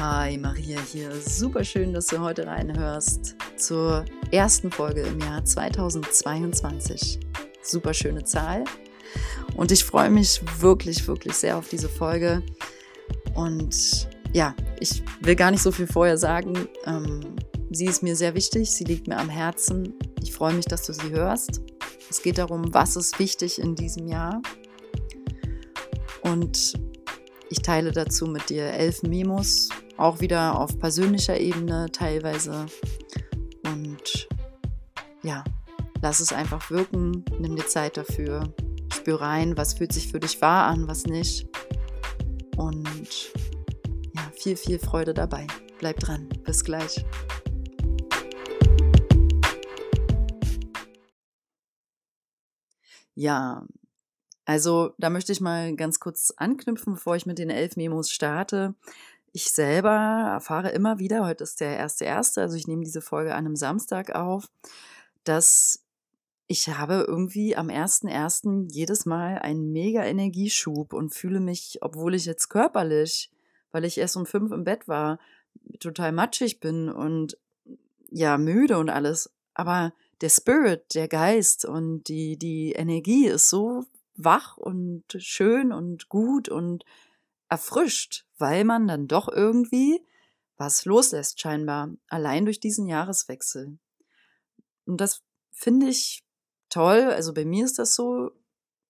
Hi, Maria hier. Super schön, dass du heute reinhörst zur ersten Folge im Jahr 2022. Super schöne Zahl. Und ich freue mich wirklich, wirklich sehr auf diese Folge. Und ja, ich will gar nicht so viel vorher sagen. Ähm, sie ist mir sehr wichtig, sie liegt mir am Herzen. Ich freue mich, dass du sie hörst. Es geht darum, was ist wichtig in diesem Jahr. Und ich teile dazu mit dir elf Memos, auch wieder auf persönlicher Ebene teilweise. Und ja, lass es einfach wirken, nimm dir Zeit dafür, spür rein, was fühlt sich für dich wahr an, was nicht. Und ja, viel, viel Freude dabei. Bleib dran. Bis gleich. Ja, also da möchte ich mal ganz kurz anknüpfen, bevor ich mit den elf Memos starte. Ich selber erfahre immer wieder, heute ist der erste erste, also ich nehme diese Folge an einem Samstag auf, dass ich habe irgendwie am ersten ersten jedes Mal einen mega Energieschub und fühle mich, obwohl ich jetzt körperlich, weil ich erst um fünf im Bett war, total matschig bin und ja müde und alles, aber der Spirit, der Geist und die die Energie ist so wach und schön und gut und erfrischt, weil man dann doch irgendwie was loslässt scheinbar, allein durch diesen Jahreswechsel. Und das finde ich toll. Also bei mir ist das so.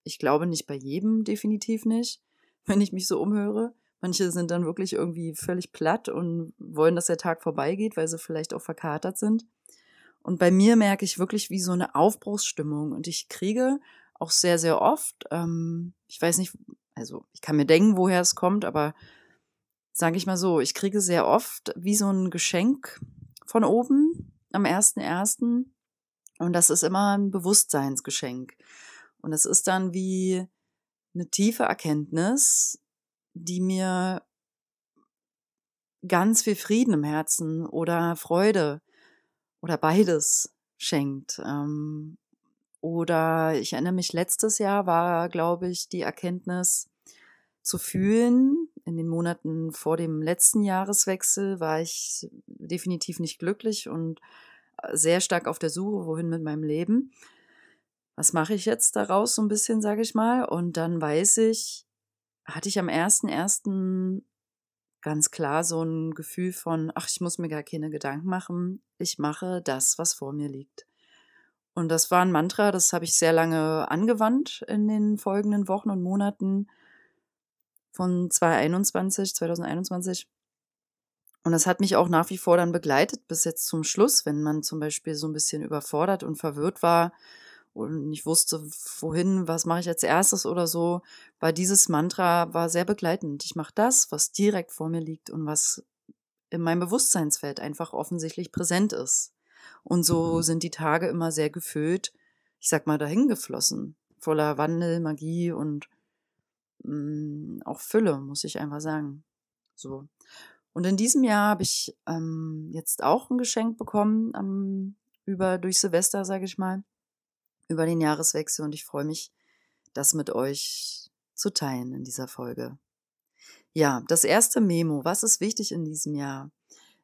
Ich glaube nicht bei jedem, definitiv nicht, wenn ich mich so umhöre. Manche sind dann wirklich irgendwie völlig platt und wollen, dass der Tag vorbeigeht, weil sie vielleicht auch verkatert sind. Und bei mir merke ich wirklich wie so eine Aufbruchsstimmung. Und ich kriege auch sehr, sehr oft. Ähm, ich weiß nicht, also ich kann mir denken, woher es kommt, aber sage ich mal so, ich kriege sehr oft wie so ein Geschenk von oben am 1.1. Und das ist immer ein Bewusstseinsgeschenk. Und es ist dann wie eine tiefe Erkenntnis, die mir ganz viel Frieden im Herzen oder Freude oder beides schenkt. Ähm, oder ich erinnere mich, letztes Jahr war, glaube ich, die Erkenntnis zu fühlen. In den Monaten vor dem letzten Jahreswechsel war ich definitiv nicht glücklich und äh, sehr stark auf der Suche, wohin mit meinem Leben. Was mache ich jetzt daraus so ein bisschen, sage ich mal? Und dann weiß ich, hatte ich am 1.1. ganz klar so ein Gefühl von, ach, ich muss mir gar keine Gedanken machen. Ich mache das, was vor mir liegt. Und das war ein Mantra, das habe ich sehr lange angewandt in den folgenden Wochen und Monaten von 2021, 2021. Und das hat mich auch nach wie vor dann begleitet bis jetzt zum Schluss, wenn man zum Beispiel so ein bisschen überfordert und verwirrt war und nicht wusste, wohin, was mache ich als erstes oder so, war dieses Mantra war sehr begleitend. Ich mache das, was direkt vor mir liegt und was in meinem Bewusstseinsfeld einfach offensichtlich präsent ist. Und so mhm. sind die Tage immer sehr gefüllt, ich sag mal, dahin geflossen. Voller Wandel, Magie und mh, mm, auch Fülle, muss ich einfach sagen. So. Und in diesem Jahr habe ich ähm, jetzt auch ein Geschenk bekommen, ähm, über durch Silvester, sage ich mal, über den Jahreswechsel und ich freue mich, das mit euch zu teilen in dieser Folge. Ja, das erste Memo, was ist wichtig in diesem Jahr,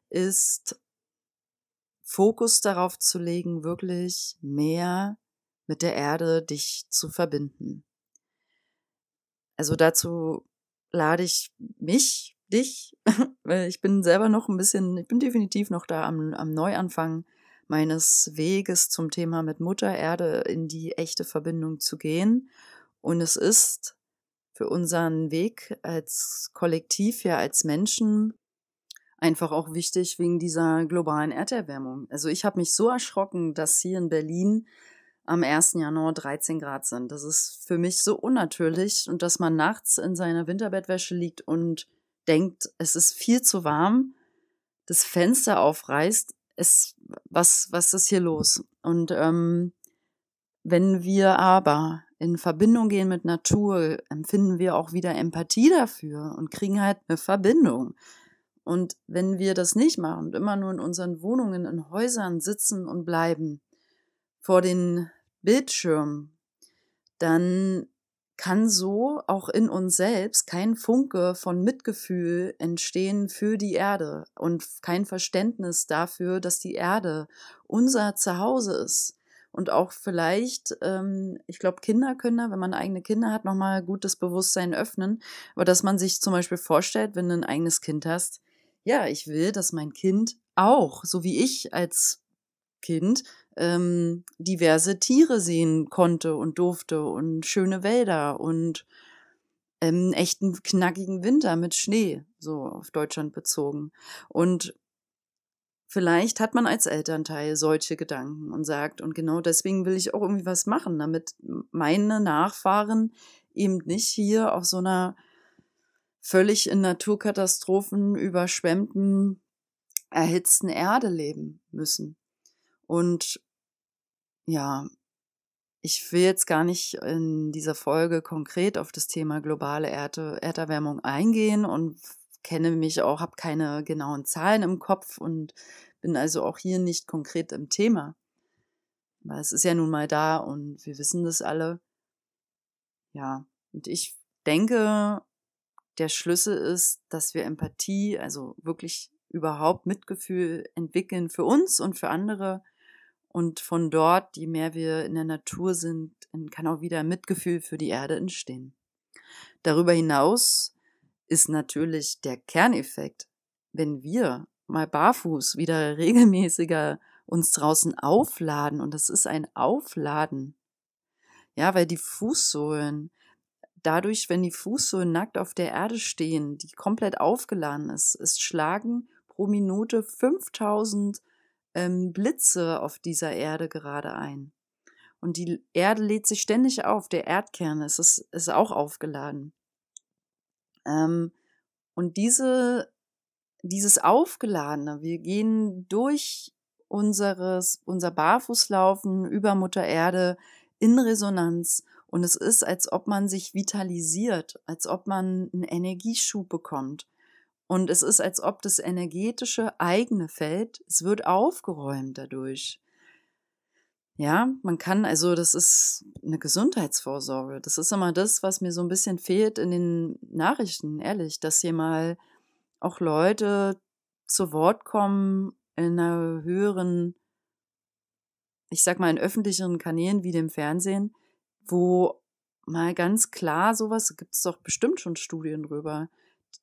ist Fokus darauf zu legen, wirklich mehr mit der Erde dich zu verbinden. Also dazu lade ich mich, dich, weil ich bin selber noch ein bisschen, ich bin definitiv noch da am, am Neuanfang meines Weges zum Thema mit Mutter Erde in die echte Verbindung zu gehen. Und es ist für unseren Weg als Kollektiv, ja als Menschen, einfach auch wichtig wegen dieser globalen Erderwärmung. Also ich habe mich so erschrocken, dass hier in Berlin am 1. Januar 13 Grad sind. Das ist für mich so unnatürlich und dass man nachts in seiner Winterbettwäsche liegt und denkt, es ist viel zu warm, das Fenster aufreißt, es, was, was ist hier los? Und ähm, wenn wir aber in Verbindung gehen mit Natur, empfinden wir auch wieder Empathie dafür und kriegen halt eine Verbindung. Und wenn wir das nicht machen und immer nur in unseren Wohnungen, in Häusern sitzen und bleiben, vor den Bildschirmen, dann kann so auch in uns selbst kein Funke von Mitgefühl entstehen für die Erde und kein Verständnis dafür, dass die Erde unser Zuhause ist. Und auch vielleicht, ähm, ich glaube, Kinder können da, wenn man eigene Kinder hat, nochmal gutes Bewusstsein öffnen. Aber dass man sich zum Beispiel vorstellt, wenn du ein eigenes Kind hast, ja, ich will, dass mein Kind auch, so wie ich als Kind, ähm, diverse Tiere sehen konnte und durfte und schöne Wälder und ähm, echten knackigen Winter mit Schnee, so auf Deutschland bezogen. Und vielleicht hat man als Elternteil solche Gedanken und sagt, und genau deswegen will ich auch irgendwie was machen, damit meine Nachfahren eben nicht hier auf so einer völlig in Naturkatastrophen überschwemmten, erhitzten Erde leben müssen. Und ja, ich will jetzt gar nicht in dieser Folge konkret auf das Thema globale Erde, Erderwärmung eingehen und kenne mich auch, habe keine genauen Zahlen im Kopf und bin also auch hier nicht konkret im Thema. Aber es ist ja nun mal da und wir wissen das alle. Ja, und ich denke, der Schlüssel ist, dass wir Empathie, also wirklich überhaupt Mitgefühl entwickeln für uns und für andere und von dort, je mehr wir in der Natur sind, kann auch wieder Mitgefühl für die Erde entstehen. Darüber hinaus ist natürlich der Kerneffekt, wenn wir mal barfuß wieder regelmäßiger uns draußen aufladen, und das ist ein Aufladen. Ja, weil die Fußsohlen, dadurch, wenn die Fußsohlen nackt auf der Erde stehen, die komplett aufgeladen ist, es schlagen pro Minute 5000 ähm, Blitze auf dieser Erde gerade ein. Und die Erde lädt sich ständig auf. Der Erdkern ist, ist, ist auch aufgeladen. Ähm, und diese, dieses Aufgeladene, wir gehen durch unseres, unser Barfußlaufen über Mutter Erde in Resonanz. Und es ist, als ob man sich vitalisiert, als ob man einen Energieschub bekommt. Und es ist, als ob das energetische eigene Feld, es wird aufgeräumt dadurch. Ja, man kann, also das ist eine Gesundheitsvorsorge. Das ist immer das, was mir so ein bisschen fehlt in den Nachrichten, ehrlich, dass hier mal auch Leute zu Wort kommen in einer höheren, ich sag mal, in öffentlicheren Kanälen wie dem Fernsehen, wo mal ganz klar sowas, gibt es doch bestimmt schon Studien drüber,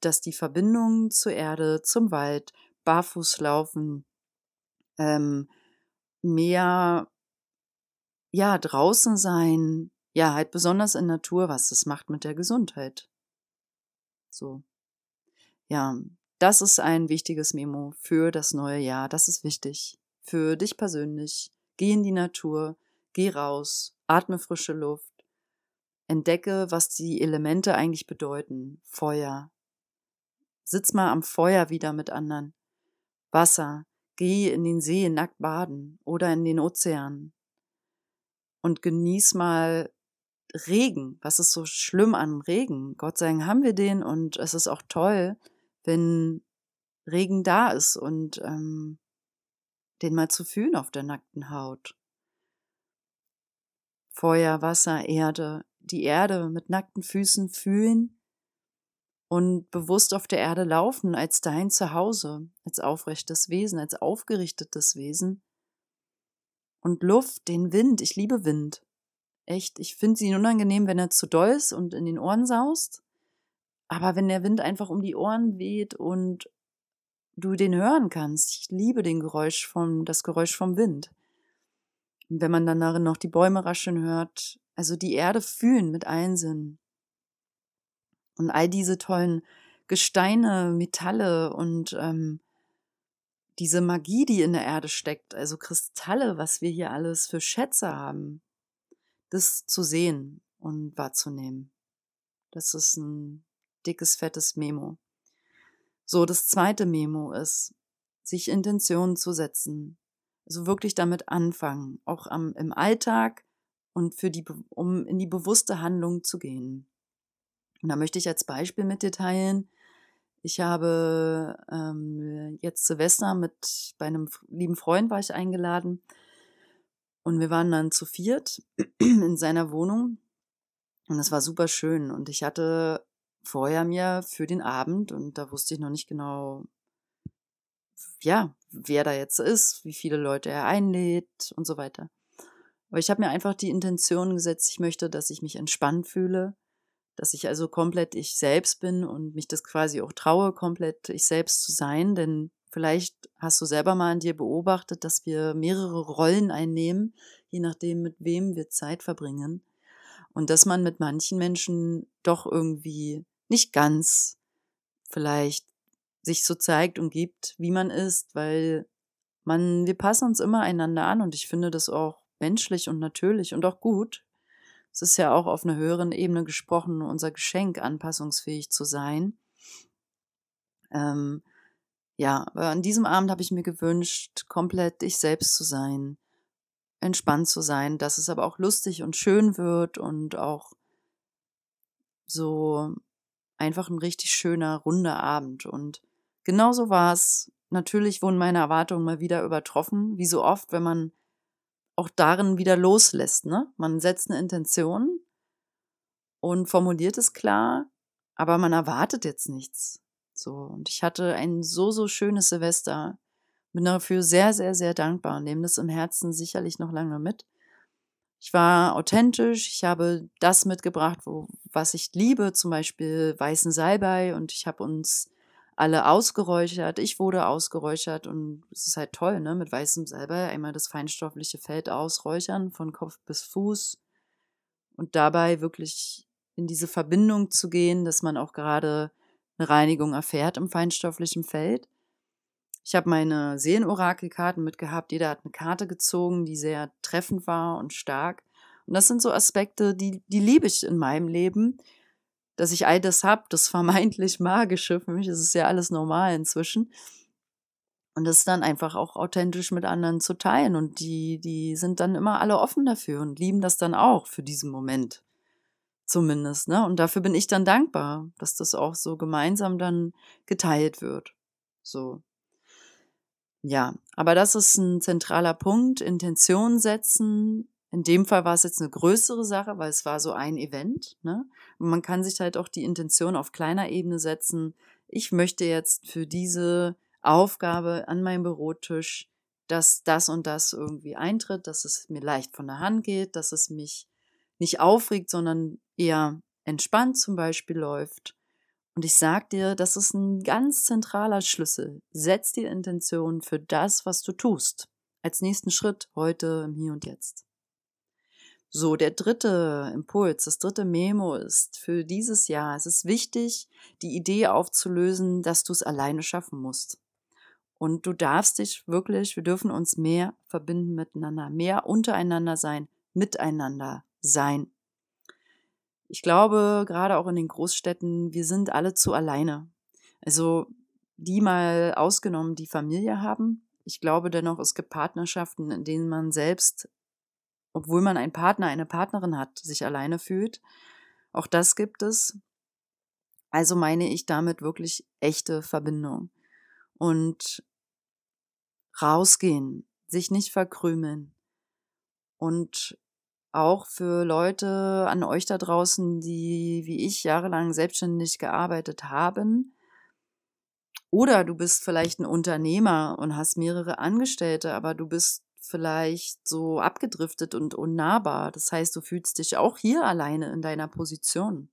dass die Verbindung zur Erde, zum Wald, Barfußlaufen, ähm, mehr, ja, draußen sein, ja, halt besonders in Natur, was das macht mit der Gesundheit. So. Ja, das ist ein wichtiges Memo für das neue Jahr. Das ist wichtig. Für dich persönlich. Geh in die Natur, geh raus, atme frische Luft, entdecke, was die Elemente eigentlich bedeuten. Feuer, Sitz mal am Feuer wieder mit anderen. Wasser, geh in den See nackt baden oder in den Ozean. Und genieß mal Regen. Was ist so schlimm an Regen? Gott sei Dank haben wir den und es ist auch toll, wenn Regen da ist und ähm, den mal zu fühlen auf der nackten Haut. Feuer, Wasser, Erde, die Erde mit nackten Füßen fühlen und bewusst auf der Erde laufen als dein Zuhause, als aufrechtes Wesen, als aufgerichtetes Wesen. Und Luft, den Wind, ich liebe Wind. Echt, ich finde sie unangenehm, wenn er zu doll ist und in den Ohren saust. Aber wenn der Wind einfach um die Ohren weht und du den hören kannst, ich liebe den Geräusch vom, das Geräusch vom Wind. Und wenn man dann darin noch die Bäume rascheln hört, also die Erde fühlen mit allen Sinnen. Und all diese tollen Gesteine, Metalle und ähm, diese Magie, die in der Erde steckt, also Kristalle, was wir hier alles für Schätze haben, das zu sehen und wahrzunehmen. Das ist ein dickes, fettes Memo. So, das zweite Memo ist, sich Intentionen zu setzen. Also wirklich damit anfangen, auch am, im Alltag und für die, um in die bewusste Handlung zu gehen. Und da möchte ich als Beispiel mit dir teilen. Ich habe ähm, jetzt Silvester mit bei einem lieben Freund war ich eingeladen und wir waren dann zu viert in seiner Wohnung Und es war super schön. Und ich hatte vorher mir für den Abend, und da wusste ich noch nicht genau, ja, wer da jetzt ist, wie viele Leute er einlädt und so weiter. Aber ich habe mir einfach die Intention gesetzt, ich möchte, dass ich mich entspannt fühle, dass ich also komplett ich selbst bin und mich das quasi auch traue, komplett ich selbst zu sein, denn vielleicht hast du selber mal an dir beobachtet, dass wir mehrere Rollen einnehmen, je nachdem, mit wem wir Zeit verbringen. Und dass man mit manchen Menschen doch irgendwie nicht ganz vielleicht sich so zeigt und gibt, wie man ist, weil man, wir passen uns immer einander an und ich finde das auch menschlich und natürlich und auch gut. Es ist ja auch auf einer höheren Ebene gesprochen, unser Geschenk, anpassungsfähig zu sein. Ähm, ja, aber an diesem Abend habe ich mir gewünscht, komplett ich selbst zu sein, entspannt zu sein, dass es aber auch lustig und schön wird und auch so einfach ein richtig schöner, runder Abend. Und genauso war es. Natürlich wurden meine Erwartungen mal wieder übertroffen, wie so oft, wenn man auch darin wieder loslässt. Ne? Man setzt eine Intention und formuliert es klar, aber man erwartet jetzt nichts. So, und ich hatte ein so, so schönes Silvester. Bin dafür sehr, sehr, sehr dankbar und nehme das im Herzen sicherlich noch lange mit. Ich war authentisch, ich habe das mitgebracht, wo, was ich liebe, zum Beispiel weißen Salbei und ich habe uns alle ausgeräuchert. Ich wurde ausgeräuchert und es ist halt toll, ne? Mit weißem Salbei einmal das feinstoffliche Feld ausräuchern, von Kopf bis Fuß und dabei wirklich in diese Verbindung zu gehen, dass man auch gerade eine Reinigung erfährt im feinstofflichen Feld. Ich habe meine Seelenorakelkarten mitgehabt. Jeder hat eine Karte gezogen, die sehr treffend war und stark. Und das sind so Aspekte, die, die liebe ich in meinem Leben, dass ich all das habe, das vermeintlich Magische. Für mich ist es ja alles normal inzwischen. Und das dann einfach auch authentisch mit anderen zu teilen. Und die, die sind dann immer alle offen dafür und lieben das dann auch für diesen Moment zumindest, ne? Und dafür bin ich dann dankbar, dass das auch so gemeinsam dann geteilt wird. So. Ja, aber das ist ein zentraler Punkt. Intention setzen. In dem Fall war es jetzt eine größere Sache, weil es war so ein Event. Ne? Und man kann sich halt auch die Intention auf kleiner Ebene setzen. Ich möchte jetzt für diese Aufgabe an meinem Bürotisch, dass das und das irgendwie eintritt, dass es mir leicht von der Hand geht, dass es mich nicht aufregt, sondern eher entspannt zum Beispiel läuft. Und ich sag dir, das ist ein ganz zentraler Schlüssel. Setz die Intention für das, was du tust. Als nächsten Schritt heute im Hier und Jetzt. So, der dritte Impuls, das dritte Memo ist für dieses Jahr, es ist wichtig, die Idee aufzulösen, dass du es alleine schaffen musst. Und du darfst dich wirklich, wir dürfen uns mehr verbinden miteinander, mehr untereinander sein, miteinander sein. Ich glaube, gerade auch in den Großstädten, wir sind alle zu alleine. Also die mal ausgenommen, die Familie haben. Ich glaube dennoch, es gibt Partnerschaften, in denen man selbst, obwohl man einen Partner, eine Partnerin hat, sich alleine fühlt. Auch das gibt es. Also meine ich damit wirklich echte Verbindung. Und rausgehen, sich nicht verkrümeln und auch für Leute an euch da draußen, die wie ich jahrelang selbstständig gearbeitet haben. Oder du bist vielleicht ein Unternehmer und hast mehrere Angestellte, aber du bist vielleicht so abgedriftet und unnahbar. Das heißt, du fühlst dich auch hier alleine in deiner Position.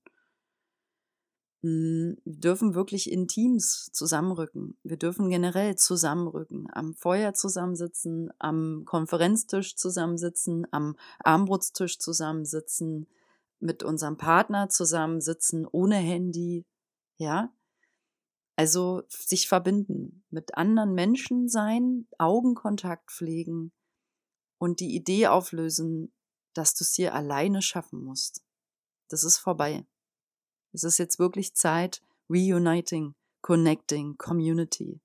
Hm, wir dürfen wirklich in Teams zusammenrücken. Wir dürfen generell zusammenrücken, am Feuer zusammensitzen, am Konferenztisch zusammensitzen, am Armbrutstisch zusammensitzen, mit unserem Partner zusammensitzen, ohne Handy, ja. Also sich verbinden, mit anderen Menschen sein, Augenkontakt pflegen und die Idee auflösen, dass du es hier alleine schaffen musst. Das ist vorbei. Es ist jetzt wirklich Zeit, reuniting, connecting, community.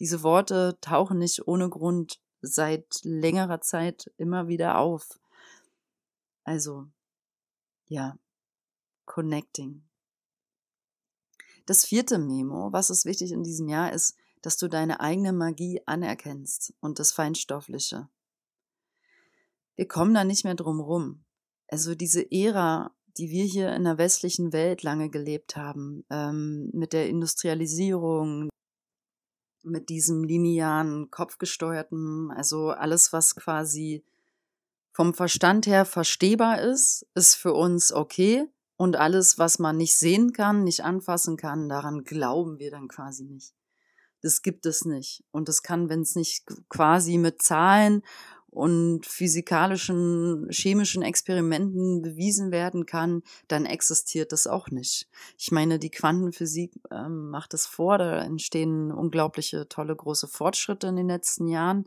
Diese Worte tauchen nicht ohne Grund seit längerer Zeit immer wieder auf. Also, ja, connecting. Das vierte Memo, was ist wichtig in diesem Jahr, ist, dass du deine eigene Magie anerkennst und das Feinstoffliche. Wir kommen da nicht mehr drum rum. Also diese Ära die wir hier in der westlichen Welt lange gelebt haben, ähm, mit der Industrialisierung, mit diesem linearen, kopfgesteuerten, also alles, was quasi vom Verstand her verstehbar ist, ist für uns okay. Und alles, was man nicht sehen kann, nicht anfassen kann, daran glauben wir dann quasi nicht. Das gibt es nicht. Und das kann, wenn es nicht quasi mit Zahlen und physikalischen, chemischen Experimenten bewiesen werden kann, dann existiert das auch nicht. Ich meine, die Quantenphysik ähm, macht es vor, da entstehen unglaubliche, tolle, große Fortschritte in den letzten Jahren.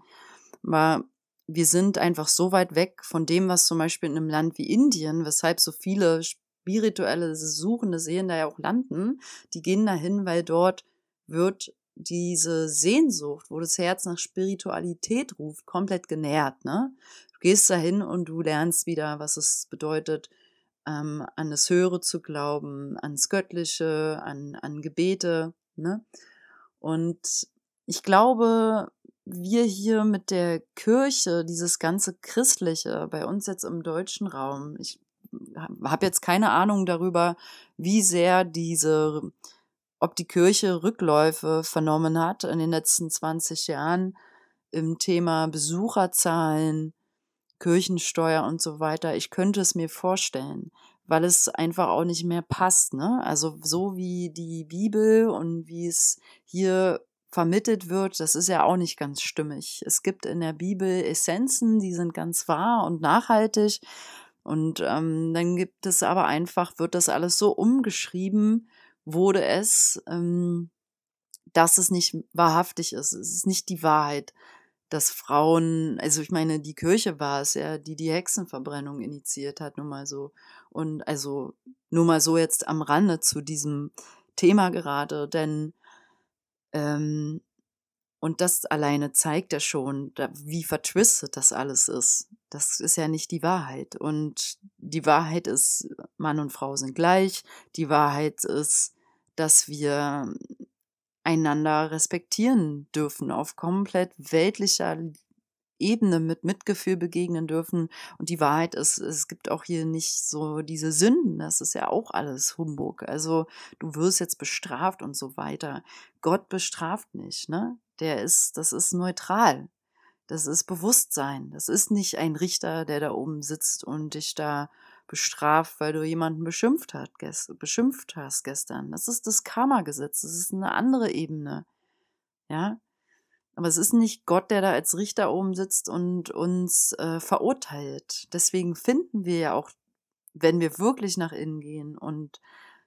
Aber wir sind einfach so weit weg von dem, was zum Beispiel in einem Land wie Indien, weshalb so viele spirituelle Suchende sehen da ja auch landen, die gehen dahin, weil dort wird diese Sehnsucht, wo das Herz nach Spiritualität ruft, komplett genährt. Ne? Du gehst dahin und du lernst wieder, was es bedeutet, ähm, an das Höhere zu glauben, ans Göttliche, an, an Gebete. Ne? Und ich glaube, wir hier mit der Kirche, dieses ganze Christliche, bei uns jetzt im deutschen Raum, ich habe jetzt keine Ahnung darüber, wie sehr diese ob die Kirche Rückläufe vernommen hat in den letzten 20 Jahren im Thema Besucherzahlen, Kirchensteuer und so weiter. Ich könnte es mir vorstellen, weil es einfach auch nicht mehr passt. Ne? Also so wie die Bibel und wie es hier vermittelt wird, das ist ja auch nicht ganz stimmig. Es gibt in der Bibel Essenzen, die sind ganz wahr und nachhaltig. Und ähm, dann gibt es aber einfach, wird das alles so umgeschrieben, wurde es, ähm, dass es nicht wahrhaftig ist. Es ist nicht die Wahrheit, dass Frauen, also ich meine, die Kirche war es ja, die die Hexenverbrennung initiiert hat, nur mal so. Und also nur mal so jetzt am Rande zu diesem Thema gerade, denn ähm, und das alleine zeigt ja schon, wie vertwistet das alles ist. Das ist ja nicht die Wahrheit. Und die Wahrheit ist, Mann und Frau sind gleich. Die Wahrheit ist, dass wir einander respektieren dürfen, auf komplett weltlicher Ebene mit Mitgefühl begegnen dürfen. Und die Wahrheit ist, es gibt auch hier nicht so diese Sünden. Das ist ja auch alles Humbug. Also du wirst jetzt bestraft und so weiter. Gott bestraft nicht, ne? Der ist, das ist neutral. Das ist Bewusstsein. Das ist nicht ein Richter, der da oben sitzt und dich da bestraft, weil du jemanden beschimpft, hat, beschimpft hast gestern. Das ist das Karma-Gesetz. Das ist eine andere Ebene. Ja. Aber es ist nicht Gott, der da als Richter oben sitzt und uns äh, verurteilt. Deswegen finden wir ja auch, wenn wir wirklich nach innen gehen und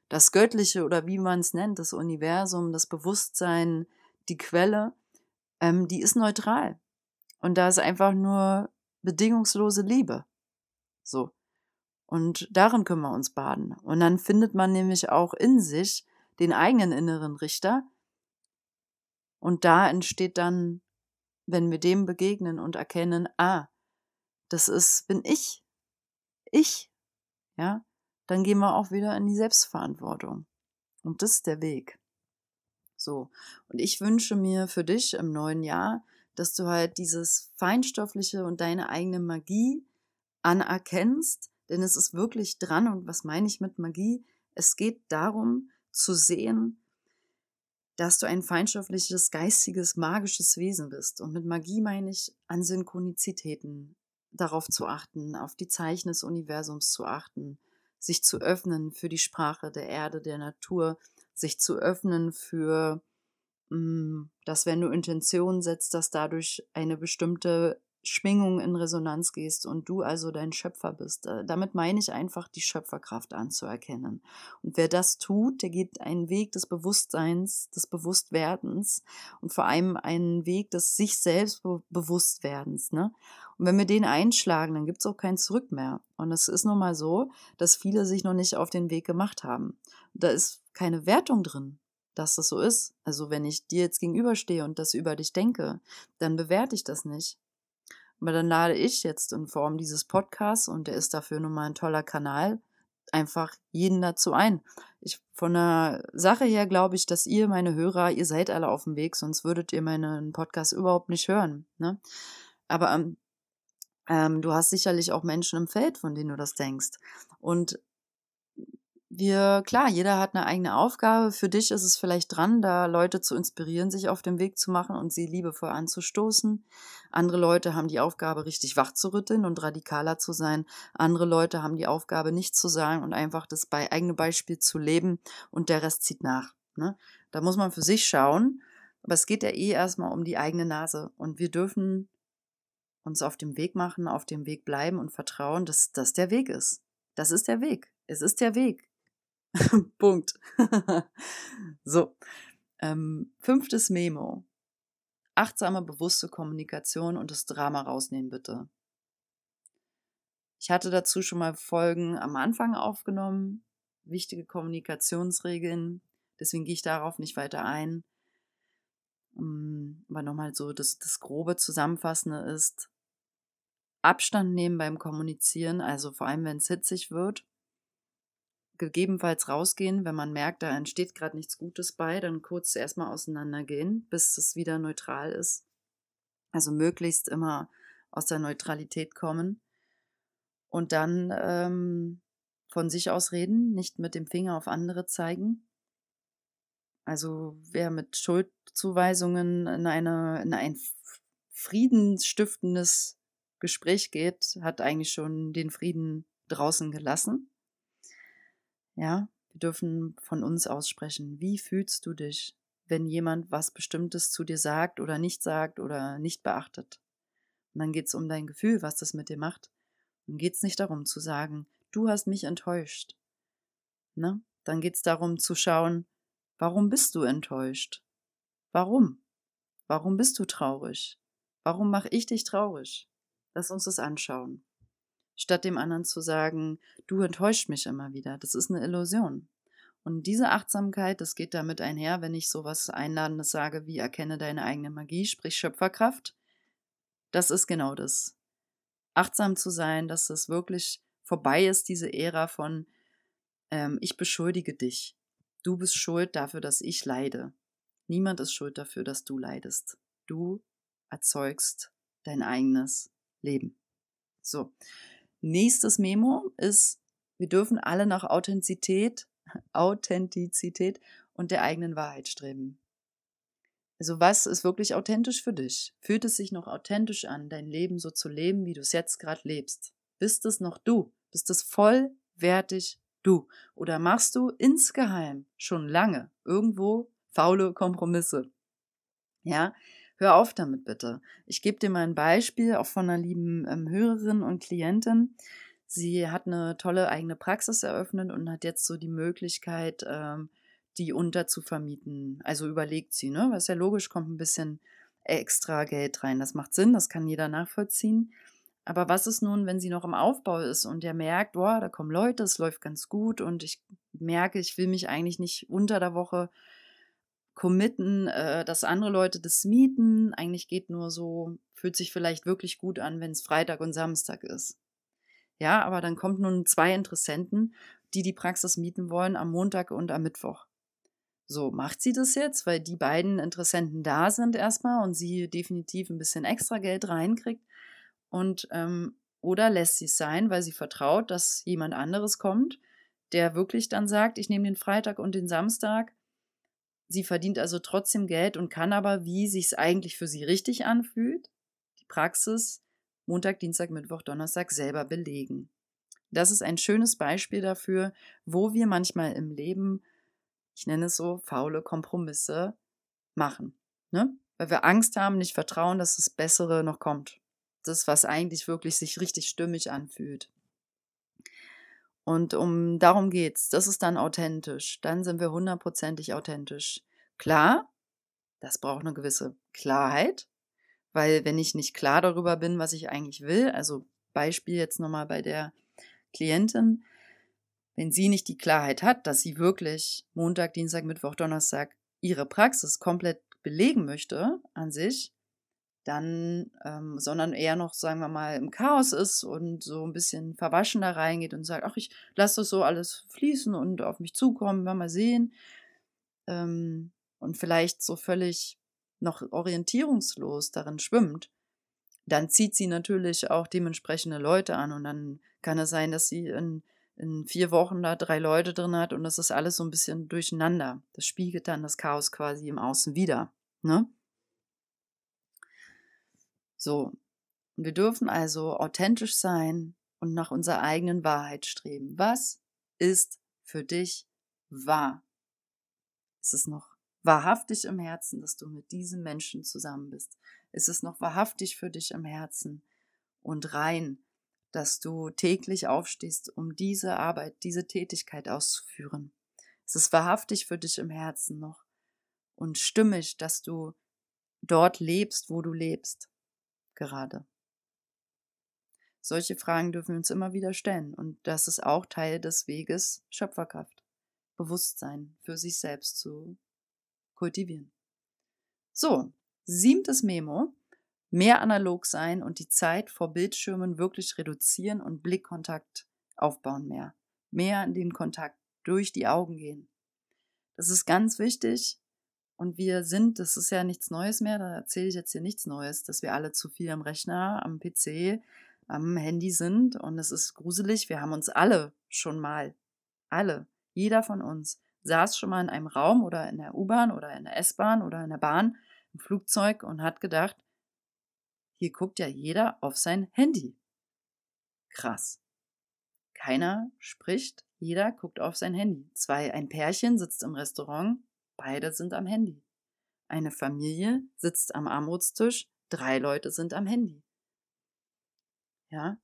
das Göttliche oder wie man es nennt, das Universum, das Bewusstsein, die Quelle, ähm, die ist neutral. Und da ist einfach nur bedingungslose Liebe. So. Und darin können wir uns baden. Und dann findet man nämlich auch in sich den eigenen inneren Richter. Und da entsteht dann, wenn wir dem begegnen und erkennen, ah, das ist, bin ich. Ich. Ja, dann gehen wir auch wieder in die Selbstverantwortung. Und das ist der Weg. So. Und ich wünsche mir für dich im neuen Jahr, dass du halt dieses Feinstoffliche und deine eigene Magie anerkennst denn es ist wirklich dran. Und was meine ich mit Magie? Es geht darum zu sehen, dass du ein feindschaftliches, geistiges, magisches Wesen bist. Und mit Magie meine ich an Synchronizitäten, darauf zu achten, auf die Zeichen des Universums zu achten, sich zu öffnen für die Sprache der Erde, der Natur, sich zu öffnen für, mm, dass wenn du Intentionen setzt, dass dadurch eine bestimmte Schwingung in Resonanz gehst und du also dein Schöpfer bist. Äh, damit meine ich einfach, die Schöpferkraft anzuerkennen. Und wer das tut, der geht einen Weg des Bewusstseins, des Bewusstwerdens und vor allem einen Weg des sich selbst Bewusstwerdens. Ne? Und wenn wir den einschlagen, dann gibt es auch kein Zurück mehr. Und es ist nun mal so, dass viele sich noch nicht auf den Weg gemacht haben. da ist keine Wertung drin dass das so ist. Also wenn ich dir jetzt gegenüberstehe und das über dich denke, dann bewerte ich das nicht. Aber dann lade ich jetzt in Form dieses Podcasts, und der ist dafür nun mal ein toller Kanal, einfach jeden dazu ein. Ich, von der Sache her glaube ich, dass ihr, meine Hörer, ihr seid alle auf dem Weg, sonst würdet ihr meinen Podcast überhaupt nicht hören. Ne? Aber ähm, ähm, du hast sicherlich auch Menschen im Feld, von denen du das denkst. Und wir, klar, jeder hat eine eigene Aufgabe. Für dich ist es vielleicht dran, da Leute zu inspirieren, sich auf den Weg zu machen und sie liebevoll anzustoßen. Andere Leute haben die Aufgabe, richtig wach zu rütteln und radikaler zu sein. Andere Leute haben die Aufgabe, nichts zu sagen und einfach das bei eigene Beispiel zu leben und der Rest zieht nach. Ne? Da muss man für sich schauen. Aber es geht ja eh erstmal um die eigene Nase und wir dürfen uns auf dem Weg machen, auf dem Weg bleiben und vertrauen, dass das der Weg ist. Das ist der Weg. Es ist der Weg. Punkt. so. Ähm, fünftes Memo. Achtsame, bewusste Kommunikation und das Drama rausnehmen, bitte. Ich hatte dazu schon mal Folgen am Anfang aufgenommen, wichtige Kommunikationsregeln, deswegen gehe ich darauf nicht weiter ein. Ähm, aber nochmal so, das, das grobe Zusammenfassende ist, Abstand nehmen beim Kommunizieren, also vor allem wenn es hitzig wird gegebenenfalls rausgehen, wenn man merkt, da entsteht gerade nichts Gutes bei, dann kurz erstmal auseinandergehen, bis es wieder neutral ist. Also möglichst immer aus der Neutralität kommen und dann ähm, von sich aus reden, nicht mit dem Finger auf andere zeigen. Also wer mit Schuldzuweisungen in, eine, in ein friedensstiftendes Gespräch geht, hat eigentlich schon den Frieden draußen gelassen. Ja, wir dürfen von uns aussprechen. Wie fühlst du dich, wenn jemand was Bestimmtes zu dir sagt oder nicht sagt oder nicht beachtet? Und dann geht es um dein Gefühl, was das mit dir macht. Dann geht es nicht darum zu sagen, du hast mich enttäuscht. Ne? Dann geht es darum zu schauen, warum bist du enttäuscht? Warum? Warum bist du traurig? Warum mache ich dich traurig? Lass uns das anschauen statt dem anderen zu sagen, du enttäuscht mich immer wieder. Das ist eine Illusion. Und diese Achtsamkeit, das geht damit einher, wenn ich sowas Einladendes sage, wie erkenne deine eigene Magie, sprich Schöpferkraft. Das ist genau das. Achtsam zu sein, dass es wirklich vorbei ist, diese Ära von ähm, ich beschuldige dich. Du bist schuld dafür, dass ich leide. Niemand ist schuld dafür, dass du leidest. Du erzeugst dein eigenes Leben. So. Nächstes Memo ist, wir dürfen alle nach Authentizität, Authentizität und der eigenen Wahrheit streben. Also was ist wirklich authentisch für dich? Fühlt es sich noch authentisch an, dein Leben so zu leben, wie du es jetzt gerade lebst? Bist es noch du? Bist es vollwertig du? Oder machst du insgeheim schon lange irgendwo faule Kompromisse? Ja, Hör auf damit bitte. Ich gebe dir mal ein Beispiel, auch von einer lieben ähm, Hörerin und Klientin. Sie hat eine tolle eigene Praxis eröffnet und hat jetzt so die Möglichkeit, ähm, die unterzuvermieten. Also überlegt sie, ne? Was ja logisch, kommt ein bisschen extra Geld rein. Das macht Sinn, das kann jeder nachvollziehen. Aber was ist nun, wenn sie noch im Aufbau ist und der merkt, boah, da kommen Leute, es läuft ganz gut und ich merke, ich will mich eigentlich nicht unter der Woche committen, äh, dass andere Leute das mieten. Eigentlich geht nur so, fühlt sich vielleicht wirklich gut an, wenn es Freitag und Samstag ist. Ja, aber dann kommt nun zwei Interessenten, die die Praxis mieten wollen am Montag und am Mittwoch. So, macht sie das jetzt, weil die beiden Interessenten da sind erstmal und sie definitiv ein bisschen extra Geld reinkriegt? Und, ähm, oder lässt sie es sein, weil sie vertraut, dass jemand anderes kommt, der wirklich dann sagt, ich nehme den Freitag und den Samstag Sie verdient also trotzdem Geld und kann aber, wie sich es eigentlich für sie richtig anfühlt, die Praxis Montag, Dienstag, Mittwoch, Donnerstag selber belegen. Das ist ein schönes Beispiel dafür, wo wir manchmal im Leben, ich nenne es so, faule Kompromisse machen. Ne? Weil wir Angst haben, nicht vertrauen, dass das Bessere noch kommt. Das, was eigentlich wirklich sich richtig stimmig anfühlt. Und um darum geht's. Das ist dann authentisch. Dann sind wir hundertprozentig authentisch. Klar, das braucht eine gewisse Klarheit, weil wenn ich nicht klar darüber bin, was ich eigentlich will, also Beispiel jetzt nochmal bei der Klientin, wenn sie nicht die Klarheit hat, dass sie wirklich Montag, Dienstag, Mittwoch, Donnerstag ihre Praxis komplett belegen möchte an sich, dann, ähm, sondern eher noch, sagen wir mal, im Chaos ist und so ein bisschen verwaschen da reingeht und sagt, ach, ich lasse das so alles fließen und auf mich zukommen, mal sehen. Ähm, und vielleicht so völlig noch orientierungslos darin schwimmt, dann zieht sie natürlich auch dementsprechende Leute an und dann kann es sein, dass sie in, in vier Wochen da drei Leute drin hat und das ist alles so ein bisschen durcheinander. Das spiegelt dann das Chaos quasi im Außen wieder. Ne? So. Wir dürfen also authentisch sein und nach unserer eigenen Wahrheit streben. Was ist für dich wahr? Ist es noch wahrhaftig im Herzen, dass du mit diesem Menschen zusammen bist? Ist es noch wahrhaftig für dich im Herzen und rein, dass du täglich aufstehst, um diese Arbeit, diese Tätigkeit auszuführen? Ist es wahrhaftig für dich im Herzen noch und stimmig, dass du dort lebst, wo du lebst? Gerade. Solche Fragen dürfen wir uns immer wieder stellen und das ist auch Teil des Weges Schöpferkraft. Bewusstsein für sich selbst zu kultivieren. So, siebtes Memo. Mehr analog sein und die Zeit vor Bildschirmen wirklich reduzieren und Blickkontakt aufbauen mehr. Mehr in den Kontakt durch die Augen gehen. Das ist ganz wichtig. Und wir sind, das ist ja nichts Neues mehr, da erzähle ich jetzt hier nichts Neues, dass wir alle zu viel am Rechner, am PC, am Handy sind. Und es ist gruselig. Wir haben uns alle schon mal, alle, jeder von uns, saß schon mal in einem Raum oder in der U-Bahn oder in der S-Bahn oder in der Bahn, im Flugzeug und hat gedacht, hier guckt ja jeder auf sein Handy. Krass. Keiner spricht, jeder guckt auf sein Handy. Zwei, ein Pärchen sitzt im Restaurant, beide sind am Handy. Eine Familie sitzt am Armutstisch, drei Leute sind am Handy. Ja,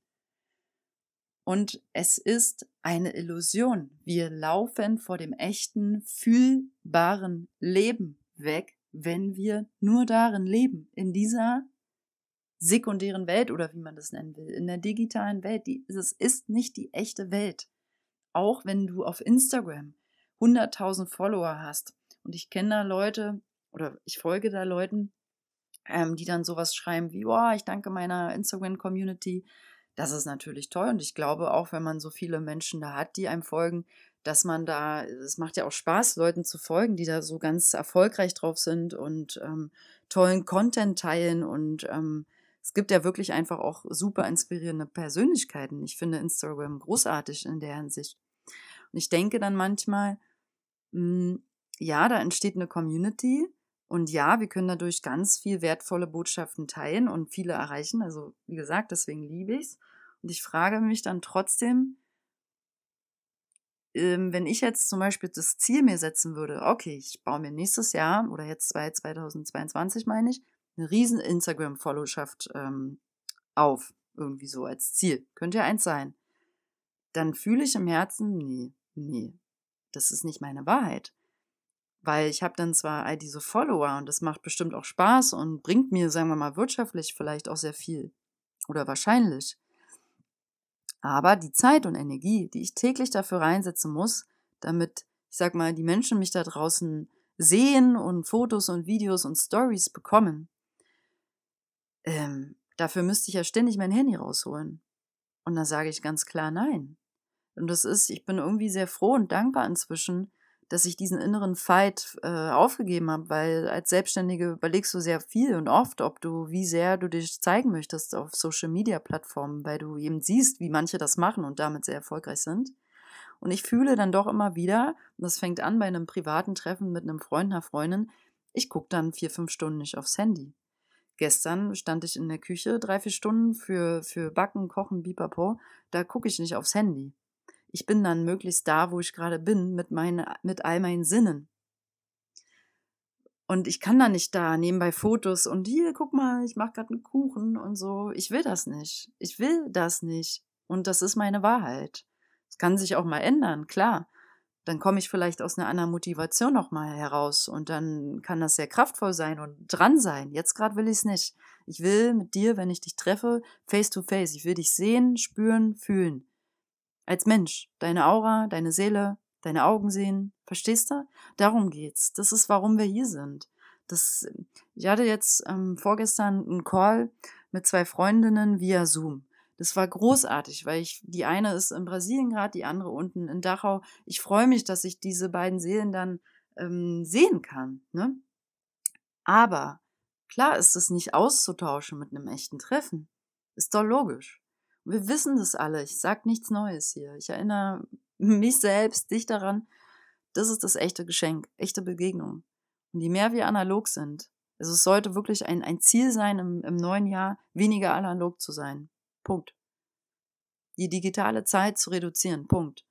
und es ist eine Illusion. Wir laufen vor dem echten, fühlbaren Leben weg, wenn wir nur darin leben, in dieser sekundären Welt oder wie man das nennen will, in der digitalen Welt. es ist nicht die echte Welt. Auch wenn du auf Instagram 100.000 Follower hast und ich kenne da Leute oder ich folge da Leuten, ähm, die dann sowas schreiben wie, oh, ich danke meiner Instagram-Community das ist natürlich toll und ich glaube auch, wenn man so viele Menschen da hat, die einem folgen, dass man da, es macht ja auch Spaß, Leuten zu folgen, die da so ganz erfolgreich drauf sind und ähm, tollen Content teilen und ähm, es gibt ja wirklich einfach auch super inspirierende Persönlichkeiten. Ich finde Instagram großartig in der Hinsicht. Und ich denke dann manchmal, mh, hm, ja, da entsteht eine Community und ja, wir können dadurch ganz viel wertvolle Botschaften teilen und viele erreichen. Also wie gesagt, deswegen liebe ich es. Und ich frage mich dann trotzdem, ähm, wenn ich jetzt zum Beispiel das Ziel mir setzen würde, okay, ich baue mir nächstes Jahr oder jetzt 2022 meine ich, eine riesen Instagram-Followschaft ähm, auf, irgendwie so als Ziel. Könnte ja eins sein. Dann fühle ich im Herzen, nee, nee, das ist nicht meine Wahrheit. Weil ich habe dann zwar all diese Follower und das macht bestimmt auch Spaß und bringt mir, sagen wir mal, wirtschaftlich vielleicht auch sehr viel. Oder wahrscheinlich. Aber die Zeit und Energie, die ich täglich dafür reinsetzen muss, damit, ich sag mal, die Menschen mich da draußen sehen und Fotos und Videos und Stories bekommen, ähm, dafür müsste ich ja ständig mein Handy rausholen. Und da sage ich ganz klar nein. Und das ist, ich bin irgendwie sehr froh und dankbar inzwischen, dass ich diesen inneren Fight äh, aufgegeben habe, weil als Selbstständige überlegst du sehr viel und oft, ob du, wie sehr du dich zeigen möchtest auf Social Media Plattformen, weil du eben siehst, wie manche das machen und damit sehr erfolgreich sind. Und ich fühle dann doch immer wieder, und das fängt an bei einem privaten Treffen mit einem Freund, einer Freundin, ich gucke dann vier, fünf Stunden nicht aufs Handy. Gestern stand ich in der Küche drei, vier Stunden für, für Backen, Kochen, Bipapo. Da gucke ich nicht aufs Handy ich bin dann möglichst da, wo ich gerade bin, mit, meine, mit all meinen Sinnen. Und ich kann da nicht da nebenbei Fotos und hier, guck mal, ich mache gerade einen Kuchen und so. Ich will das nicht. Ich will das nicht. Und das ist meine Wahrheit. Es kann sich auch mal ändern, klar. Dann komme ich vielleicht aus einer anderen Motivation nochmal heraus und dann kann das sehr kraftvoll sein und dran sein. Jetzt gerade will ich es nicht. Ich will mit dir, wenn ich dich treffe, face to face. Ich will dich sehen, spüren, fühlen als Mensch, deine Aura, deine Seele, deine Augen sehen. Verstehst du? Darum geht's. Das ist, warum wir hier sind. Das, ich hatte jetzt ähm, vorgestern einen Call mit zwei Freundinnen via Zoom. Das war großartig, weil ich, die eine ist in Brasilien gerade, die andere unten in Dachau. Ich freue mich, dass ich diese beiden Seelen dann ähm, sehen kann. Ne? Aber klar ist es nicht auszutauschen mit einem echten Treffen. Ist doch logisch. Wir wissen das alle. Ich sage nichts Neues hier. Ich erinnere mich selbst, dich daran. Das ist das echte Geschenk, echte Begegnung. Und je mehr wir analog sind, also es sollte wirklich ein, ein Ziel sein, im, im neuen Jahr weniger analog zu sein. Punkt. Die digitale Zeit zu reduzieren. Punkt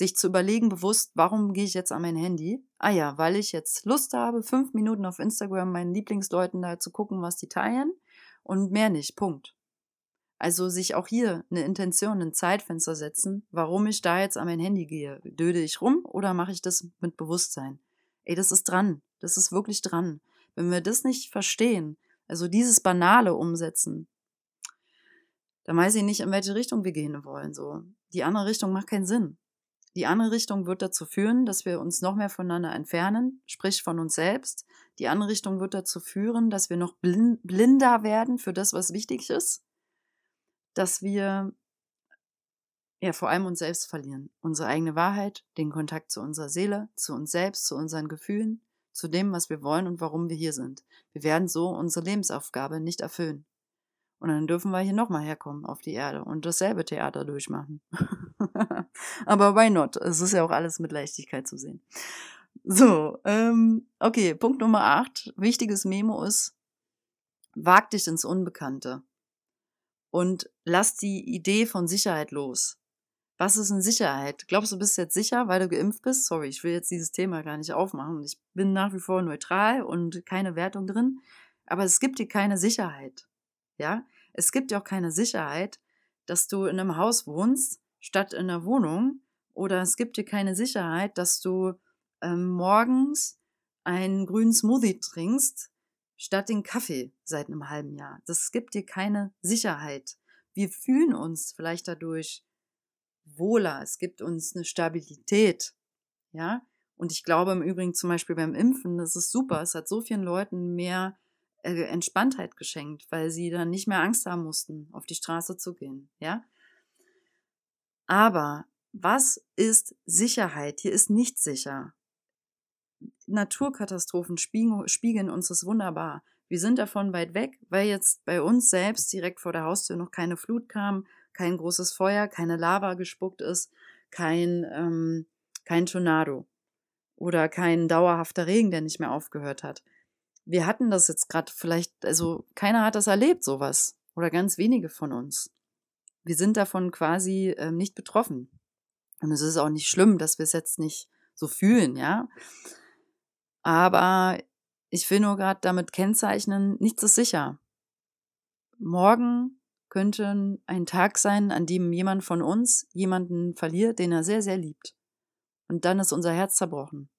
sich zu überlegen bewusst, warum gehe ich jetzt an mein Handy? Ah ja, weil ich jetzt Lust habe, fünf Minuten auf Instagram meinen Lieblingsleuten da zu gucken, was die teilen und mehr nicht. Punkt. Also sich auch hier eine Intention, ein Zeitfenster setzen, warum ich da jetzt an mein Handy gehe. Döde ich rum oder mache ich das mit Bewusstsein? Ey, das ist dran. Das ist wirklich dran. Wenn wir das nicht verstehen, also dieses Banale umsetzen, dann weiß ich nicht, in welche Richtung wir gehen wollen. So, die andere Richtung macht keinen Sinn. Die andere Richtung wird dazu führen, dass wir uns noch mehr voneinander entfernen, sprich von uns selbst. Die andere Richtung wird dazu führen, dass wir noch blinder werden für das, was wichtig ist. Dass wir ja vor allem uns selbst verlieren. Unsere eigene Wahrheit, den Kontakt zu unserer Seele, zu uns selbst, zu unseren Gefühlen, zu dem, was wir wollen und warum wir hier sind. Wir werden so unsere Lebensaufgabe nicht erfüllen. Und dann dürfen wir hier nochmal herkommen auf die Erde und dasselbe Theater durchmachen. Aber why not? Es ist ja auch alles mit Leichtigkeit zu sehen. So, ähm, okay, Punkt Nummer 8. Wichtiges Memo ist, wag dich ins Unbekannte und lass die Idee von Sicherheit los. Was ist in Sicherheit? Glaubst du, bist jetzt sicher, weil du geimpft bist? Sorry, ich will jetzt dieses Thema gar nicht aufmachen. Ich bin nach wie vor neutral und keine Wertung drin. Aber es gibt dir keine Sicherheit. Ja, es gibt ja auch keine Sicherheit, dass du in einem Haus wohnst, statt in einer Wohnung. Oder es gibt dir keine Sicherheit, dass du ähm, morgens einen grünen Smoothie trinkst, statt den Kaffee seit einem halben Jahr. Das gibt dir keine Sicherheit. Wir fühlen uns vielleicht dadurch wohler. Es gibt uns eine Stabilität. Ja. Und ich glaube im Übrigen zum Beispiel beim Impfen, das ist super. Es hat so vielen Leuten mehr äh, Entspanntheit geschenkt, weil sie dann nicht mehr Angst haben mussten, auf die Straße zu gehen, ja. Aber was ist Sicherheit? Hier ist nichts sicher. Naturkatastrophen spiegeln uns das wunderbar. Wir sind davon weit weg, weil jetzt bei uns selbst direkt vor der Haustür noch keine Flut kam, kein großes Feuer, keine Lava gespuckt ist, kein, ähm, kein Tornado oder kein dauerhafter Regen, der nicht mehr aufgehört hat wir hatten das jetzt gerade vielleicht, also keiner hat das erlebt, sowas. Oder ganz wenige von uns. Wir sind davon quasi ähm, nicht betroffen. Und es ist auch nicht schlimm, dass wir es jetzt nicht so fühlen, ja. Aber ich will nur gerade damit kennzeichnen, nichts ist sicher. Morgen könnte ein Tag sein, an dem jemand von uns jemanden verliert, den er sehr, sehr liebt. Und dann ist unser Herz zerbrochen.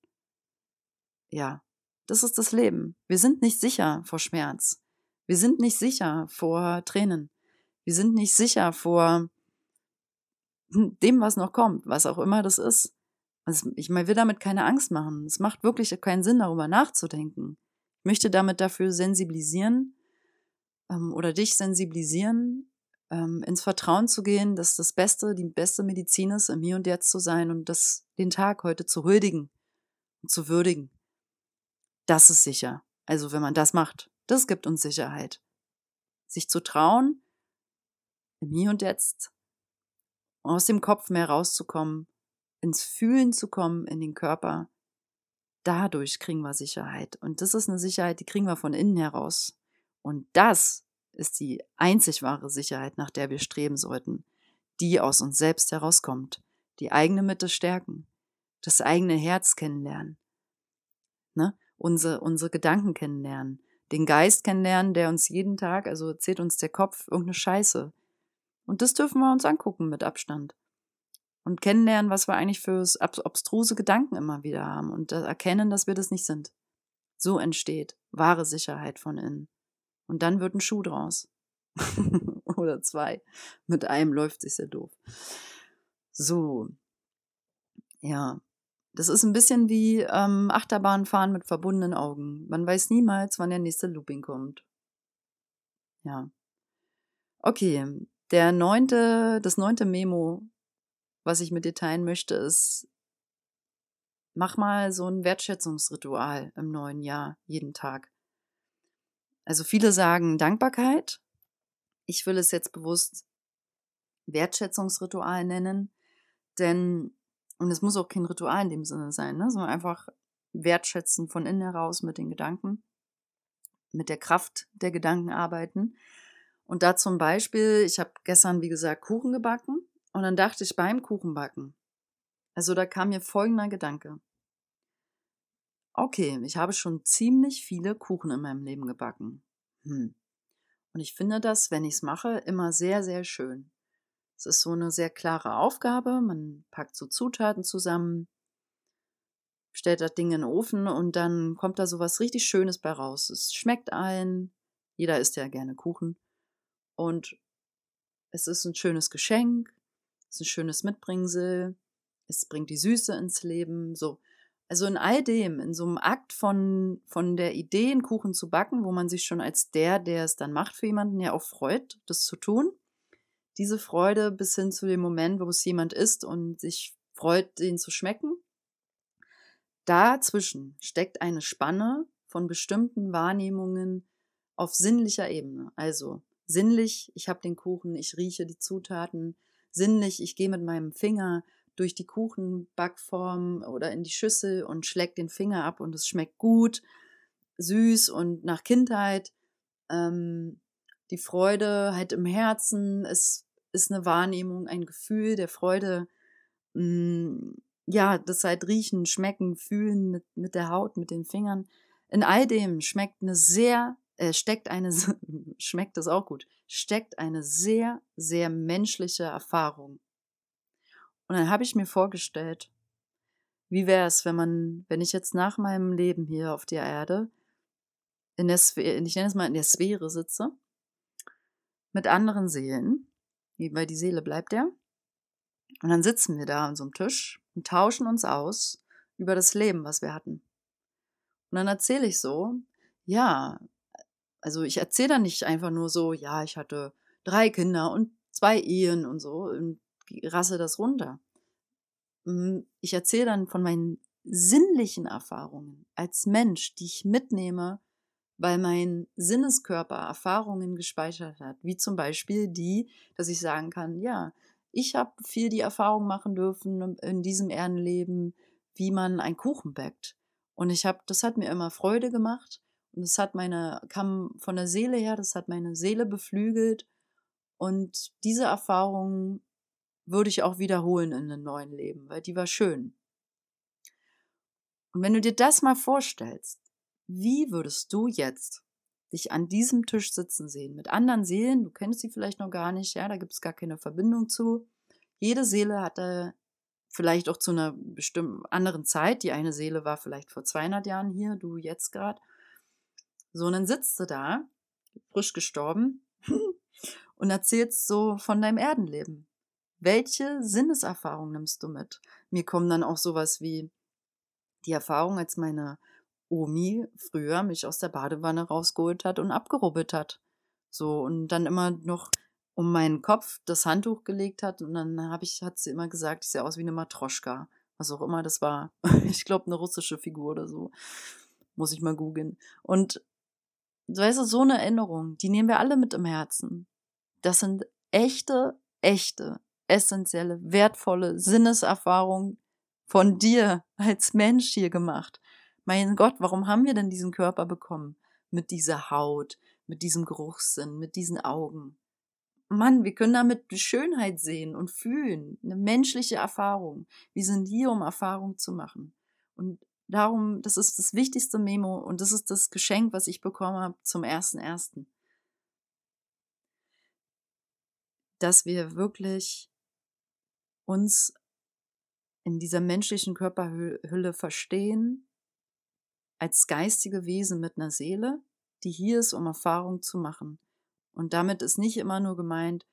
Ja, das ist das Leben. Wir sind nicht sicher vor Schmerz. Wir sind nicht sicher vor Tränen. Wir sind nicht sicher vor dem, was noch kommt, was auch immer das ist. Also ich will damit keine Angst machen. Es macht wirklich keinen Sinn, darüber nachzudenken. Ich möchte damit dafür sensibilisieren ähm, oder dich sensibilisieren, ähm, ins Vertrauen zu gehen, dass das Beste, die beste Medizin ist, im Hier und Jetzt zu sein und das, den Tag heute zu huldigen und zu würdigen. Das ist sicher. Also wenn man das macht, das gibt uns Sicherheit. Sich zu trauen, im Hier und Jetzt aus dem Kopf mehr rauszukommen, ins Fühlen zu kommen, in den Körper, dadurch kriegen wir Sicherheit. Und das ist eine Sicherheit, die kriegen wir von innen heraus. Und das ist die einzig wahre Sicherheit, nach der wir streben sollten, die aus uns selbst herauskommt, die eigene Mitte stärken, das eigene Herz kennenlernen. Ne? unsere, unsere Gedanken kennenlernen, den Geist kennenlernen, der uns jeden Tag, also erzählt uns der Kopf irgendeine Scheiße. Und das dürfen wir uns angucken mit Abstand. Und kennenlernen, was wir eigentlich für obstruse Gedanken immer wieder haben und erkennen, dass wir das nicht sind. So entsteht wahre Sicherheit von innen. Und dann wird ein Schuh draus. Oder zwei. Mit einem läuft sich sehr doof. So. Ja, das ist ein bisschen wie ähm, Achterbahnfahren mit verbundenen Augen. Man weiß niemals, wann der nächste Looping kommt. Ja. Okay, der neunte, das neunte Memo, was ich mit dir teilen möchte, ist, mach mal so ein Wertschätzungsritual im neuen Jahr, jeden Tag. Also viele sagen Dankbarkeit. Ich will es jetzt bewusst Wertschätzungsritual nennen. Denn, und es muss auch kein Ritual in dem Sinne sein, ne? sondern einfach wertschätzen von innen heraus mit den Gedanken, mit der Kraft der Gedanken arbeiten. Und da zum Beispiel, ich habe gestern, wie gesagt, Kuchen gebacken und dann dachte ich beim Kuchenbacken, also da kam mir folgender Gedanke. Okay, ich habe schon ziemlich viele Kuchen in meinem Leben gebacken. Hm. Und ich finde das, wenn ich es mache, immer sehr, sehr schön. Es ist so eine sehr klare Aufgabe. Man packt so Zutaten zusammen, stellt das Ding in den Ofen und dann kommt da so was richtig Schönes bei raus. Es schmeckt allen. Jeder isst ja gerne Kuchen. Und es ist ein schönes Geschenk. Ist ein schönes Mitbringsel. Es bringt die Süße ins Leben. So. Also in all dem, in so einem Akt von, von der Idee, einen Kuchen zu backen, wo man sich schon als der, der es dann macht für jemanden, ja auch freut, das zu tun. Diese Freude bis hin zu dem Moment, wo es jemand isst und sich freut, den zu schmecken. Dazwischen steckt eine Spanne von bestimmten Wahrnehmungen auf sinnlicher Ebene. Also sinnlich, ich habe den Kuchen, ich rieche die Zutaten. Sinnlich, ich gehe mit meinem Finger durch die Kuchenbackform oder in die Schüssel und schlägt den Finger ab und es schmeckt gut, süß und nach Kindheit. Ähm, die Freude halt im Herzen ist, ist eine Wahrnehmung, ein Gefühl der Freude. Mh, mm, ja, das halt riechen, schmecken, fühlen mit, mit der Haut, mit den Fingern. In all dem schmeckt eine sehr, äh, steckt eine, schmeckt das auch gut, steckt eine sehr, sehr menschliche Erfahrung und dann habe ich mir vorgestellt, wie wäre es, wenn man, wenn ich jetzt nach meinem Leben hier auf der Erde, in der Sphäre, ich nenne es mal in der Sphäre sitze, mit anderen Seelen, weil die Seele bleibt ja. Und dann sitzen wir da an so einem Tisch und tauschen uns aus über das Leben, was wir hatten. Und dann erzähle ich so, ja, also ich erzähle dann nicht einfach nur so, ja, ich hatte drei Kinder und zwei Ehen und so. Und rasse das runter. Hm, ich erzähle dann von meinen sinnlichen Erfahrungen als Mensch, die ich mitnehme, weil mein Sinneskörper Erfahrungen gespeichert hat, wie zum Beispiel die, dass ich sagen kann, ja, ich habe viel die Erfahrung machen dürfen in diesem Erdenleben, wie man einen Kuchen backt. Und ich habe, das hat mir immer Freude gemacht und es hat meine, kam von der Seele her, das hat meine Seele beflügelt. Und diese Erfahrungen würde ich auch wiederholen in einem neuen Leben, weil die war schön. Und wenn du dir das mal vorstellst, wie würdest du jetzt dich an diesem Tisch sitzen sehen mit anderen Seelen? Du kennst sie vielleicht noch gar nicht, ja, da gibt es gar keine Verbindung zu. Jede Seele hatte vielleicht auch zu einer bestimmten anderen Zeit. Die eine Seele war vielleicht vor 200 Jahren hier, du jetzt gerade. So, und dann sitzt du da, frisch gestorben, und erzählst so von deinem Erdenleben. Welche Sinneserfahrung nimmst du mit? Mir kommen dann auch sowas wie die Erfahrung, als meine Omi früher mich aus der Badewanne rausgeholt hat und abgerubbelt hat. So, und dann immer noch um meinen Kopf das Handtuch gelegt hat und dann habe ich, hat sie immer gesagt, ich sehe aus wie eine Matroschka. Was auch immer das war. Ich glaube, eine russische Figur oder so. Muss ich mal googeln. Und weißt du, so eine Erinnerung, die nehmen wir alle mit im Herzen. Das sind echte, echte, essentielle, wertvolle Sinneserfahrung von dir als Mensch hier gemacht. Mein Gott, warum haben wir denn diesen Körper bekommen? Mit dieser Haut, mit diesem Geruchssinn, mit diesen Augen. Mann, wir können damit Schönheit sehen und fühlen, eine menschliche Erfahrung. Wir sind hier, um Erfahrung zu machen. Und darum, das ist das wichtigste Memo und das ist das Geschenk, was ich bekommen habe zum ersten ersten. Dass wir wirklich uns in dieser menschlichen Körperhülle verstehen als geistige Wesen mit einer Seele, die hier ist, um Erfahrung zu machen. Und damit ist nicht immer nur gemeint,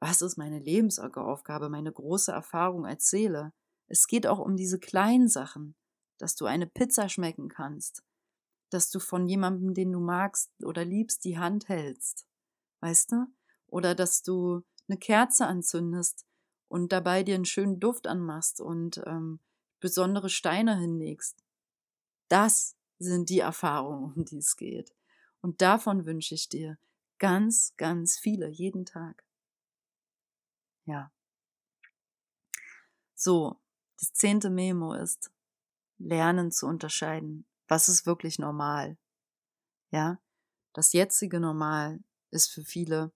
was ist meine Lebensaufgabe, meine große Erfahrung als Seele. Es geht auch um diese kleinen Sachen, dass du eine Pizza schmecken kannst, dass du von jemandem, den du magst oder liebst, die Hand hältst, weißt du? Oder dass du eine Kerze anzündest und dabei dir einen schönen Duft anmachst und ähm, besondere Steine hinlegst. Das sind die Erfahrungen, um die es geht. Und davon wünsche ich dir ganz, ganz viele jeden Tag. Ja. So, das zehnte Memo ist, lernen zu unterscheiden. Was ist wirklich normal? Ja, das jetzige Normal ist für viele,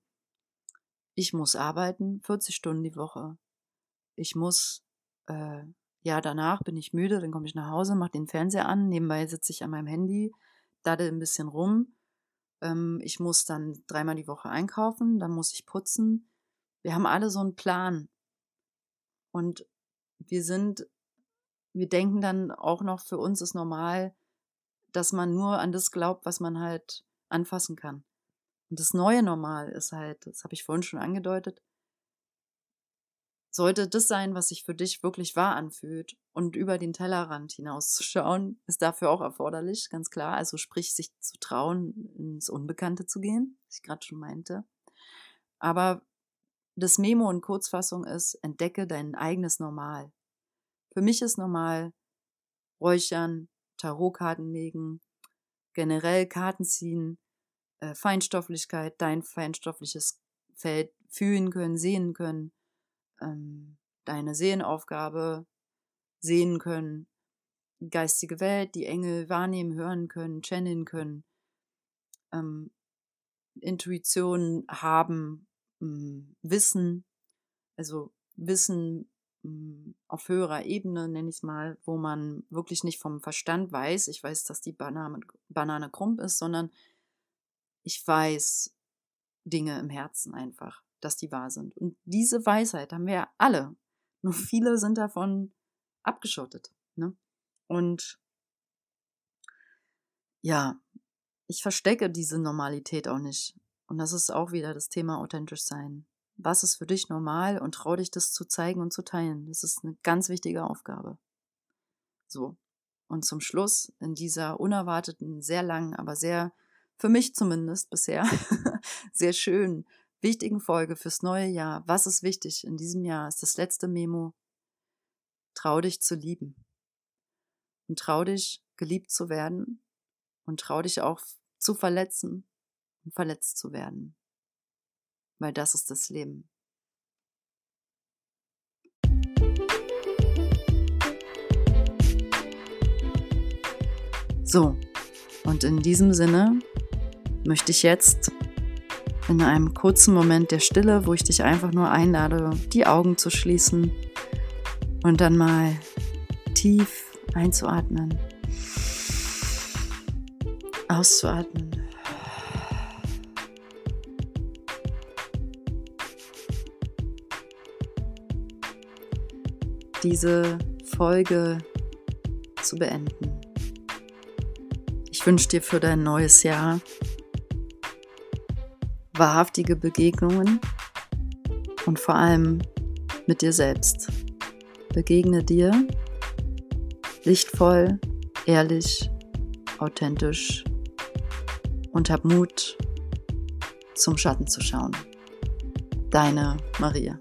ich muss arbeiten, 40 Stunden die Woche. Ich muss, äh, ja, danach bin ich müde, dann komme ich nach Hause, mache den Fernseher an, nebenbei sitze ich an meinem Handy, daddel ein bisschen rum. Ähm, ich muss dann dreimal die Woche einkaufen, dann muss ich putzen. Wir haben alle so einen Plan. Und wir sind, wir denken dann auch noch, für uns ist normal, dass man nur an das glaubt, was man halt anfassen kann. Und das neue Normal ist halt, das habe ich vorhin schon angedeutet, sollte das sein, was sich für dich wirklich wahr anfühlt und über den Tellerrand hinauszuschauen, ist dafür auch erforderlich, ganz klar. Also sprich, sich zu trauen, ins Unbekannte zu gehen, was ich gerade schon meinte. Aber das Memo in Kurzfassung ist, entdecke dein eigenes Normal. Für mich ist normal Räuchern, Tarotkarten legen, generell Karten ziehen, äh, Feinstofflichkeit, dein feinstoffliches Feld fühlen können, sehen können, ähm, deine Seelenaufgabe sehen können, geistige Welt, die Engel wahrnehmen, hören können, channeln können, ähm, Intuition haben, ähm, Wissen, also Wissen auf höherer Ebene, nenne ich es mal, wo man wirklich nicht vom Verstand weiß, ich weiß, dass die Banane, Banane krumm ist, sondern ich weiß Dinge im Herzen einfach dass die wahr sind. Und diese Weisheit haben wir ja alle. Nur viele sind davon abgeschottet. Ne? Und ja, ich verstecke diese Normalität auch nicht. Und das ist auch wieder das Thema authentisch sein. Was ist für dich normal und trau dich das zu zeigen und zu teilen. Das ist eine ganz wichtige Aufgabe. So. Und zum Schluss in dieser unerwarteten, sehr langen, aber sehr, für mich zumindest bisher, sehr schön wichtigen Folge fürs neue Jahr. Was ist wichtig in diesem Jahr? Ist das letzte Memo. Trau dich zu lieben. Und trau dich, geliebt zu werden. Und trau dich auch zu verletzen und verletzt zu werden. Weil das ist das Leben. So, und in diesem Sinne möchte ich jetzt in einem kurzen Moment der Stille, wo ich dich einfach nur einlade, die Augen zu schließen und dann mal tief einzuatmen, auszuatmen. Diese Folge zu beenden. Ich wünsche dir für dein neues Jahr wahrhaftige Begegnungen und vor allem mit dir selbst. Begegne dir lichtvoll, ehrlich, authentisch und hab Mut, zum Schatten zu schauen. Deine Maria.